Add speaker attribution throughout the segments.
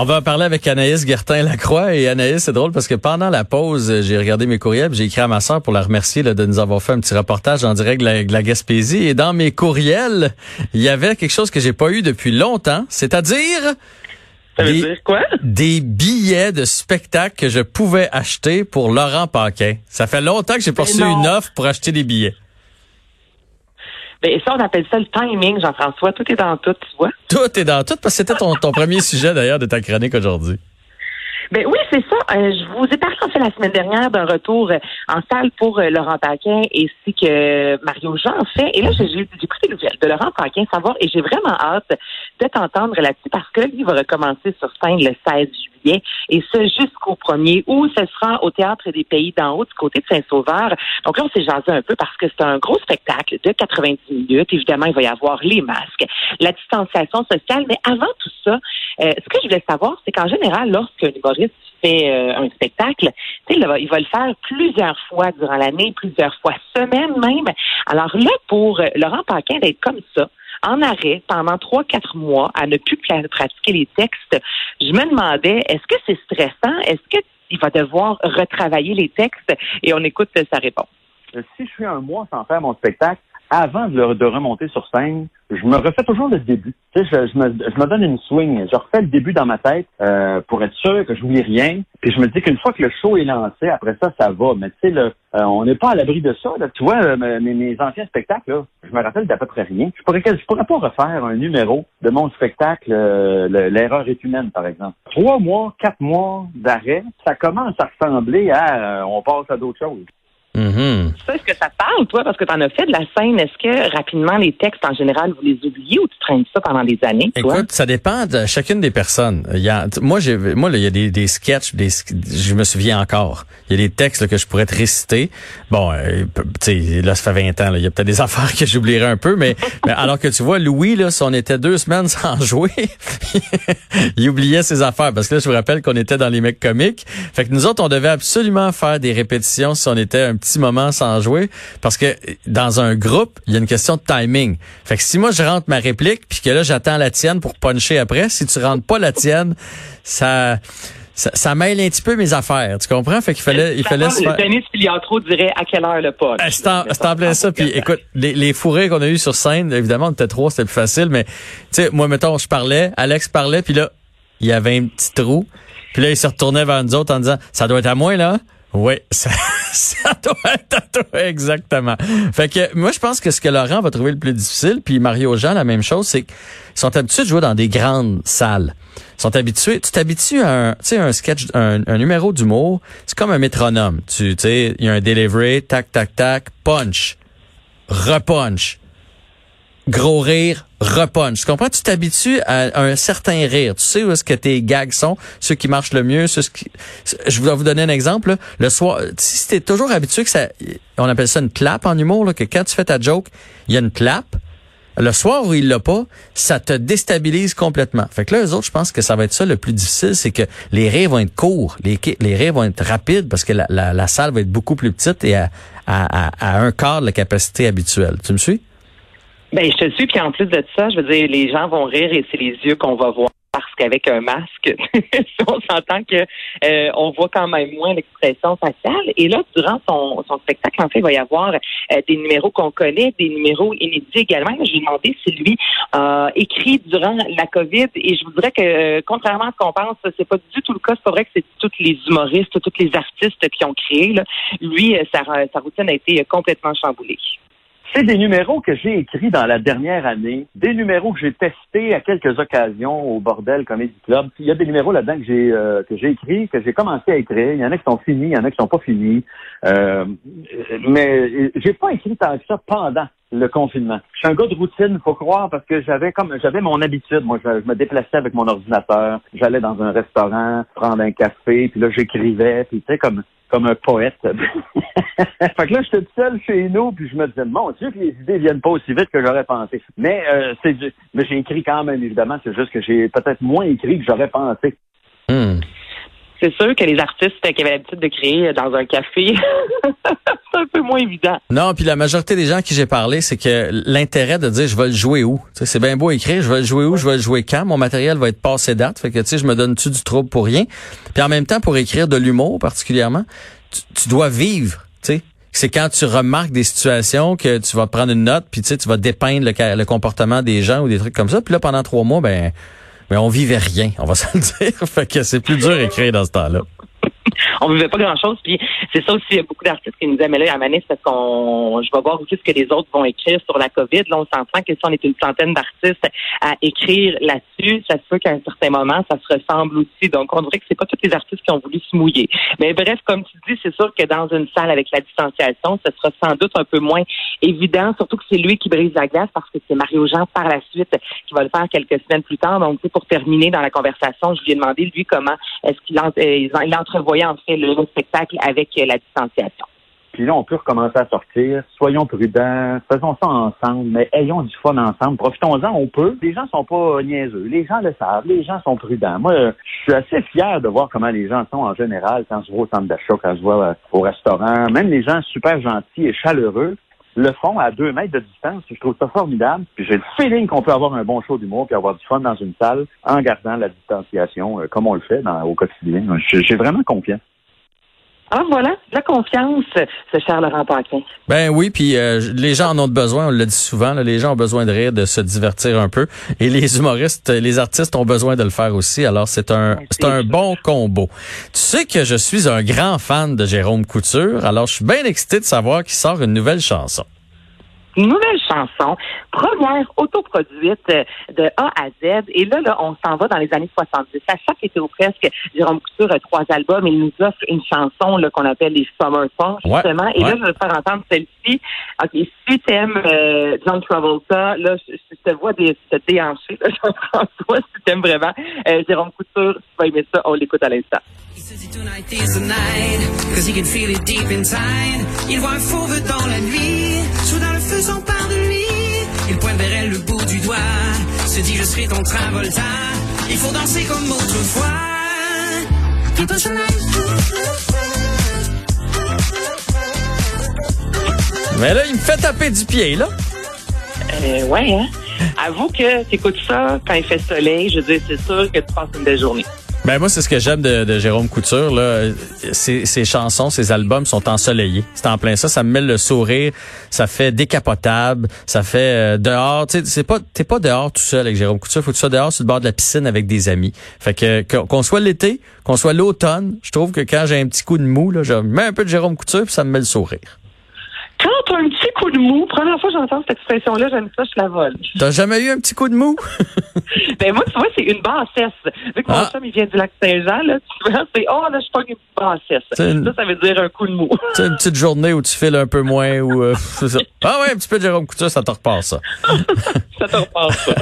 Speaker 1: On va parler avec Anaïs Gertin-Lacroix. Et Anaïs, c'est drôle parce que pendant la pause, j'ai regardé mes courriels, j'ai écrit à ma soeur pour la remercier de nous avoir fait un petit reportage en direct de la, Gaspésie. Et dans mes courriels, il y avait quelque chose que j'ai pas eu depuis longtemps, c'est-à-dire...
Speaker 2: Des, quoi?
Speaker 1: des billets de spectacle que je pouvais acheter pour Laurent Paquin. Ça fait longtemps que j'ai pas reçu une offre pour acheter des billets.
Speaker 2: Ben, ça, on appelle ça le timing, Jean-François. Tout est dans tout, tu vois.
Speaker 1: Tout est dans tout, parce que c'était ton, ton premier sujet, d'ailleurs, de ta chronique aujourd'hui.
Speaker 2: Ben oui, c'est ça. Euh, je vous ai parlé en fait la semaine dernière d'un retour euh, en salle pour euh, Laurent Paquin ainsi que Mario Jean en fait. Et là, j'ai écouté le de Laurent Paquin savoir et j'ai vraiment hâte de t'entendre là-dessus parce que lui il va recommencer sur scène le 16 et ce jusqu'au 1er où ce sera au Théâtre des Pays d'en haut du côté de Saint-Sauveur. Donc là, on s'est jasé un peu parce que c'est un gros spectacle de 90 minutes. Évidemment, il va y avoir les masques, la distanciation sociale. Mais avant tout ça, ce que je voulais savoir, c'est qu'en général, lorsqu'un humoriste fait euh, un spectacle, il va, il va le faire plusieurs fois durant l'année, plusieurs fois semaine même. Alors là, pour euh, Laurent Paquin d'être comme ça, en arrêt pendant trois, quatre mois à ne plus pratiquer les textes, je me demandais, est-ce que c'est stressant? Est-ce qu'il va devoir retravailler les textes? Et on écoute sa réponse.
Speaker 3: Si je suis un mois sans faire mon spectacle, avant de, de, remonter sur scène, je me refais toujours le début. Tu sais, je, me, je me donne une swing. Je refais le début dans ma tête euh, pour être sûr que je n'oublie rien. Puis je me dis qu'une fois que le show est lancé, après ça, ça va. Mais tu sais, là, euh, on n'est pas à l'abri de ça. Là. Tu vois, euh, mes, mes, anciens spectacles, là, je me rappelle d'à peu près rien. Je pourrais, je pourrais pas refaire un numéro de mon spectacle L'erreur est humaine, par exemple. Trois mois, quatre mois d'arrêt, ça commence à ressembler à on passe à d'autres choses.
Speaker 2: Mm est-ce que ça parle, toi, parce que tu en as fait de la scène? Est-ce que rapidement, les textes, en général, vous les oubliez ou tu traînes ça pendant des années?
Speaker 1: Toi? Écoute, ça dépend de chacune des personnes. Il y a, moi, j'ai, moi, il y a des, des sketchs, des, je me souviens encore. Il y a des textes que je pourrais te réciter. Bon, euh, tu sais, là, ça fait 20 ans. il y a peut-être des affaires que j'oublierais un peu, mais, alors que tu vois, Louis, là, si on était deux semaines sans jouer, il oubliait ses affaires. Parce que là, je vous rappelle qu'on était dans les mecs comiques. Fait que nous autres, on devait absolument faire des répétitions si on était un petit moment sans jouer parce que dans un groupe, il y a une question de timing. Fait que si moi je rentre ma réplique puis que là j'attends la tienne pour puncher après, si tu rentres pas la tienne, ça ça, mêle un petit peu mes affaires, tu comprends? Fait qu'il fallait, il fallait
Speaker 2: se faire... Denis Filiatro dirait à quelle heure le punch?
Speaker 1: Ah, c'est en, plein ça. Puis écoute, les, les fourrés qu'on a eu sur scène, évidemment, on était trois, c'était plus facile, mais tu sais, moi, mettons, je parlais, Alex parlait, puis là, il y avait un petit trou. Puis là, il se retournait vers nous autres en disant, ça doit être à moi, là. Oui, ça, ça doit à toi, exactement. Fait que moi, je pense que ce que Laurent va trouver le plus difficile, puis Mario Jean, la même chose, c'est qu'ils sont habitués de jouer dans des grandes salles. Ils sont habitués, tu t'habitues à un, un sketch, un, un numéro d'humour, c'est comme un métronome. Tu sais, il y a un delivery, tac, tac, tac, punch, repunch gros rire, repunch. Tu comprends? Tu t'habitues à, un certain rire. Tu sais où est-ce que tes gags sont, ceux qui marchent le mieux, ceux qui... Je vais vous donner un exemple. Le soir, si t'es toujours habitué que ça... On appelle ça une clap en humour, là, que quand tu fais ta joke, il y a une clap. Le soir où il l'a pas, ça te déstabilise complètement. Fait que là, eux autres, je pense que ça va être ça le plus difficile, c'est que les rires vont être courts, les, rires vont être rapides parce que la, salle va être beaucoup plus petite et à, à un quart de la capacité habituelle. Tu me suis?
Speaker 2: Ben, je te suis, puis en plus de ça, je veux dire, les gens vont rire et c'est les yeux qu'on va voir parce qu'avec un masque, on s'entend que euh, on voit quand même moins l'expression faciale. Et là, durant son, son spectacle, en fait, il va y avoir euh, des numéros qu'on connaît, des numéros inédits également. Je lui ai demandé si lui a écrit durant la COVID. Et je vous dirais que, euh, contrairement à ce qu'on pense, c'est pas du tout le cas. C'est pas vrai que c'est tous les humoristes, tous les artistes qui ont créé. Là. Lui, sa, sa routine a été complètement chamboulée.
Speaker 3: C'est des numéros que j'ai écrits dans la dernière année, des numéros que j'ai testés à quelques occasions au Bordel Comedy Club. Il y a des numéros là-dedans que j'ai euh, que j'ai écrits, que j'ai commencé à écrire. Il y en a qui sont finis, il y en a qui sont pas finis. Euh, mais j'ai pas écrit tant que ça pendant le confinement. Je suis un gars de routine, faut croire, parce que j'avais comme j'avais mon habitude. Moi, je, me déplaçais avec mon ordinateur, j'allais dans un restaurant, prendre un café, puis là j'écrivais, puis tu sais comme comme un poète. fait que là, j'étais tout seul chez nous, puis je me disais, mon Dieu, que les idées viennent pas aussi vite que j'aurais pensé. Mais euh, c'est mais j'ai écrit quand même, évidemment, c'est juste que j'ai peut-être moins écrit que j'aurais pensé.
Speaker 2: C'est sûr que les artistes qui avaient l'habitude de créer dans un café, c'est un peu moins évident.
Speaker 1: Non, puis la majorité des gens qui j'ai parlé, c'est que l'intérêt de dire je vais le jouer où? C'est bien beau écrire, je vais le jouer où, je vais le jouer quand? Mon matériel va être passé date, fait que tu sais, je me donne-tu du trouble pour rien? Puis en même temps, pour écrire de l'humour particulièrement, tu, dois vivre, tu sais. C'est quand tu remarques des situations que tu vas prendre une note, puis tu sais, tu vas dépeindre le, le comportement des gens ou des trucs comme ça. Puis là, pendant trois mois, ben mais on vivait rien, on va se le dire. fait que c'est plus dur à écrire dans ce temps-là
Speaker 2: on vivait pas grand-chose. Puis c'est ça aussi, il y a beaucoup d'artistes qui nous disaient, mais là, à Manis, parce qu'on, je vais voir aussi ce que les autres vont écrire sur la COVID. Là, on s'entend que si on est une centaine d'artistes à écrire là-dessus, ça se peut qu'à un certain moment, ça se ressemble aussi. Donc, on dirait que c'est pas tous les artistes qui ont voulu se mouiller. Mais bref, comme tu dis, c'est sûr que dans une salle avec la distanciation, ce sera sans doute un peu moins évident, surtout que c'est lui qui brise la glace parce que c'est Mario Jean par la suite qui va le faire quelques semaines plus tard. Donc, pour terminer dans la conversation, je lui ai demandé, lui, comment est-ce qu'il euh, entrevoyait le spectacle avec euh, la distanciation.
Speaker 3: Puis là, on peut recommencer à sortir. Soyons prudents, faisons ça ensemble, mais ayons du fun ensemble. Profitons-en, on peut. Les gens sont pas niaiseux. Les gens le savent. Les gens sont prudents. Moi, je suis assez fier de voir comment les gens sont en général quand je vois au centre d'achat, quand je vois euh, au restaurant. Même les gens super gentils et chaleureux le font à deux mètres de distance. Je trouve ça formidable. Puis j'ai le feeling qu'on peut avoir un bon show d'humour puis avoir du fun dans une salle en gardant la distanciation euh, comme on le fait au quotidien. J'ai vraiment confiance.
Speaker 2: Ah voilà, la confiance, ce cher Laurent Paquin.
Speaker 1: Ben oui, puis euh, les gens en ont besoin, on le dit souvent, les gens ont besoin de rire, de se divertir un peu, et les humoristes, les artistes ont besoin de le faire aussi. Alors c'est un ben, c'est un bon combo. Tu sais que je suis un grand fan de Jérôme Couture, alors je suis bien excité de savoir qu'il sort une nouvelle chanson
Speaker 2: nouvelle chanson, première autoproduite euh, de A à Z. Et là, là on s'en va dans les années 70. À chaque été ou presque, Jérôme Couture a trois albums. Il nous offre une chanson qu'on appelle les Summer Songs, justement. et là, je vais te faire entendre celle-ci. OK, si tu aimes euh, John Travolta, là, je, te vois des, te déhancher, Jean-François, si tu aimes vraiment euh, Jérôme Couture, tu vas aimer ça. On l'écoute à l'instant. Il voit un fauve dans la nuit, soudain le feu s'empare de lui. Il pointe vers elle le bout du doigt, se dit je serai ton Travolta. Il faut danser comme autrefois.
Speaker 1: Mais là, il me fait taper du pied, là.
Speaker 2: Euh, ouais, hein? Avoue que t'écoutes ça quand il fait soleil, je veux dire, c'est sûr que tu passes une belle journée.
Speaker 1: Ben moi, c'est ce que j'aime de, Jérôme Couture. Là. Ses, chansons, ses albums sont ensoleillés. C'est en plein ça. Ça me met le sourire. Ça fait décapotable. Ça fait euh, dehors. Tu sais, pas, t'es pas dehors tout seul avec Jérôme Couture. Faut que tu sois dehors sur le bord de la piscine avec des amis. Fait que qu'on soit l'été, qu'on soit l'automne, je trouve que quand j'ai un petit coup de mou, là, je mets un peu de Jérôme Couture puis ça me met le sourire.
Speaker 2: Un petit coup de mou, première fois que j'entends cette expression-là, j'aime ça, je la vole.
Speaker 1: T'as jamais eu un petit coup de mou?
Speaker 2: ben moi, tu vois, c'est une bassesse. Vu que mon ah. chum, il vient du lac Saint-Jean, là, tu vois, c'est « Oh, là, je pas une bassesse ». Ça, ça veut dire un coup de mou.
Speaker 1: c'est une petite journée où tu files un peu moins, ou euh, Ah ouais, un petit peu de Jérôme Couture, ça te repasse, ça.
Speaker 2: ça te repasse, ça.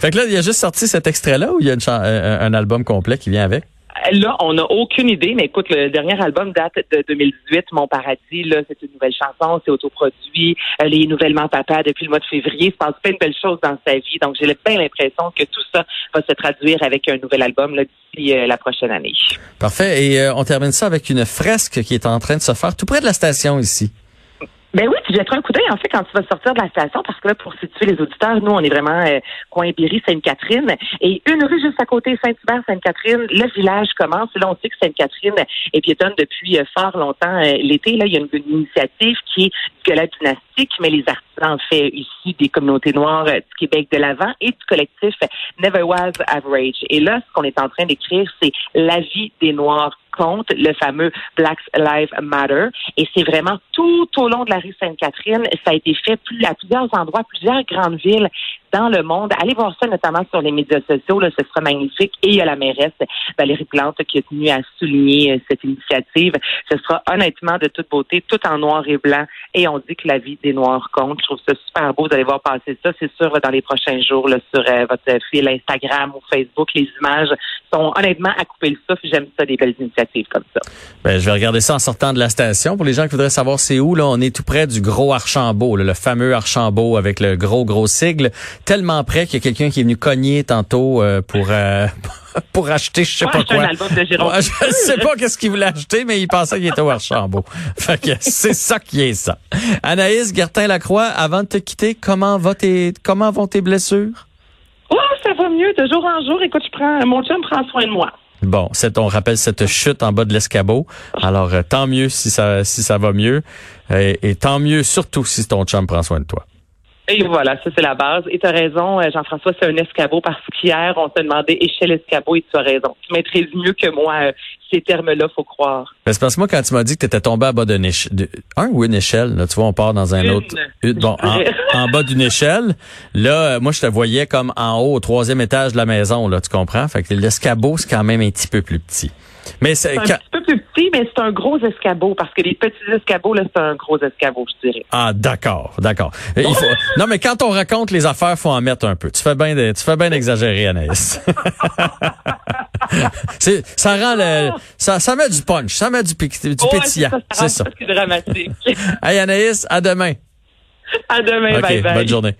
Speaker 1: fait que là, il a juste sorti cet extrait-là ou il y a un album complet qui vient avec?
Speaker 2: Là, on n'a aucune idée, mais écoute, le dernier album date de 2018, Mon Paradis, là, c'est une nouvelle chanson, c'est autoproduit, euh, les nouvellement papa depuis le mois de février, se passe plein de belles choses dans sa vie, donc j'ai bien l'impression que tout ça va se traduire avec un nouvel album d'ici euh, la prochaine année.
Speaker 1: Parfait, et euh, on termine ça avec une fresque qui est en train de se faire tout près de la station ici.
Speaker 2: Ben oui, tu jetteras un coup d'œil, en fait, quand tu vas sortir de la station, parce que là, pour situer les auditeurs, nous, on est vraiment euh, coin Berry, Sainte-Catherine. Et une rue juste à côté, Saint-Hubert, Sainte-Catherine, le village commence. Là, on sait que Sainte-Catherine est piétonne depuis euh, fort longtemps. Euh, l'été, là, il y a une, initiative qui est que la dynastique, mais les artisans fait ici des communautés noires du Québec de l'avant et du collectif Never Was Average. Et là, ce qu'on est en train d'écrire, c'est la vie des Noirs le fameux Black Lives Matter. Et c'est vraiment tout au long de la rue Sainte-Catherine. Ça a été fait plus, à plusieurs endroits, plusieurs grandes villes dans le monde. Allez voir ça notamment sur les médias sociaux, là, ce sera magnifique. Et il y a la mairesse Valérie Plante qui a tenu à souligner euh, cette initiative. Ce sera honnêtement de toute beauté, tout en noir et blanc. Et on dit que la vie des Noirs compte. Je trouve ça super beau. d'aller voir passer ça. C'est sûr, dans les prochains jours, sur euh, votre fil Instagram ou Facebook, les images sont honnêtement à couper le souffle. J'aime ça, des belles initiatives comme ça.
Speaker 1: Ben, je vais regarder ça en sortant de la station. Pour les gens qui voudraient savoir c'est où, là, on est tout près du gros Archambault, le fameux Archambault avec le gros, gros sigle. Tellement près qu'il y a quelqu'un qui est venu cogner tantôt euh, pour euh, pour acheter je sais
Speaker 2: Ouais,
Speaker 1: pas
Speaker 2: un
Speaker 1: quoi.
Speaker 2: album de Jérôme
Speaker 1: Ouais, je sais pas qu'est-ce qu'il voulait acheter, mais il pensait qu'il était au Archambault. Fait que c'est ça qui est ça. Anaïs Gertin-Lacroix, avant de te quitter, comment va tes comment vont tes blessures?
Speaker 2: Oh, ça va mieux de jour en jour. Écoute, je prends, mon chum prend soin de moi.
Speaker 1: Bon, c'est on rappelle cette chute en bas de l'escabeau. Alors euh, tant mieux si ça si ça va mieux et, et tant mieux surtout si ton chum prend soin de toi.
Speaker 2: Et voilà, ça c'est la base. Et tu as raison, euh, Jean-François, c'est un escabeau parce qu'hier, on se demandait échelle escabeau et tu as raison. Tu maîtrises mieux que moi euh, ces termes-là, faut croire.
Speaker 1: C'est parce que moi, quand tu m'as dit que tu étais tombé à bas d'une échelle, un ou une échelle, là, tu vois, on part dans un
Speaker 2: Une,
Speaker 1: autre. une- bon, en bas d'une échelle, là, euh, moi, je te voyais comme en haut, au troisième étage de la maison, là, tu comprends? Fait que l'escabeau, c'est quand même un petit peu plus petit. Mais c'est
Speaker 2: C'est un
Speaker 1: quand-
Speaker 2: petit peu plus petit, mais c'est un gros escabeau parce que les petits escabeaux, là, c'est un gros escabeau, je dirais.
Speaker 1: Ah, d'accord, d'accord. Et il faut- Non, mais quand on raconte les affaires, faut en mettre un peu. Tu fais bien, de- tu fais bien d'exagérer, Anaïs. c'est, ça rend le, ça, ça met du punch, ça met du, du pétillant.
Speaker 2: ça,
Speaker 1: C'est ça.
Speaker 2: presque dramatique.
Speaker 1: Hey, Anaïs, à demain.
Speaker 2: à demain, bye bye.
Speaker 1: bonne journée.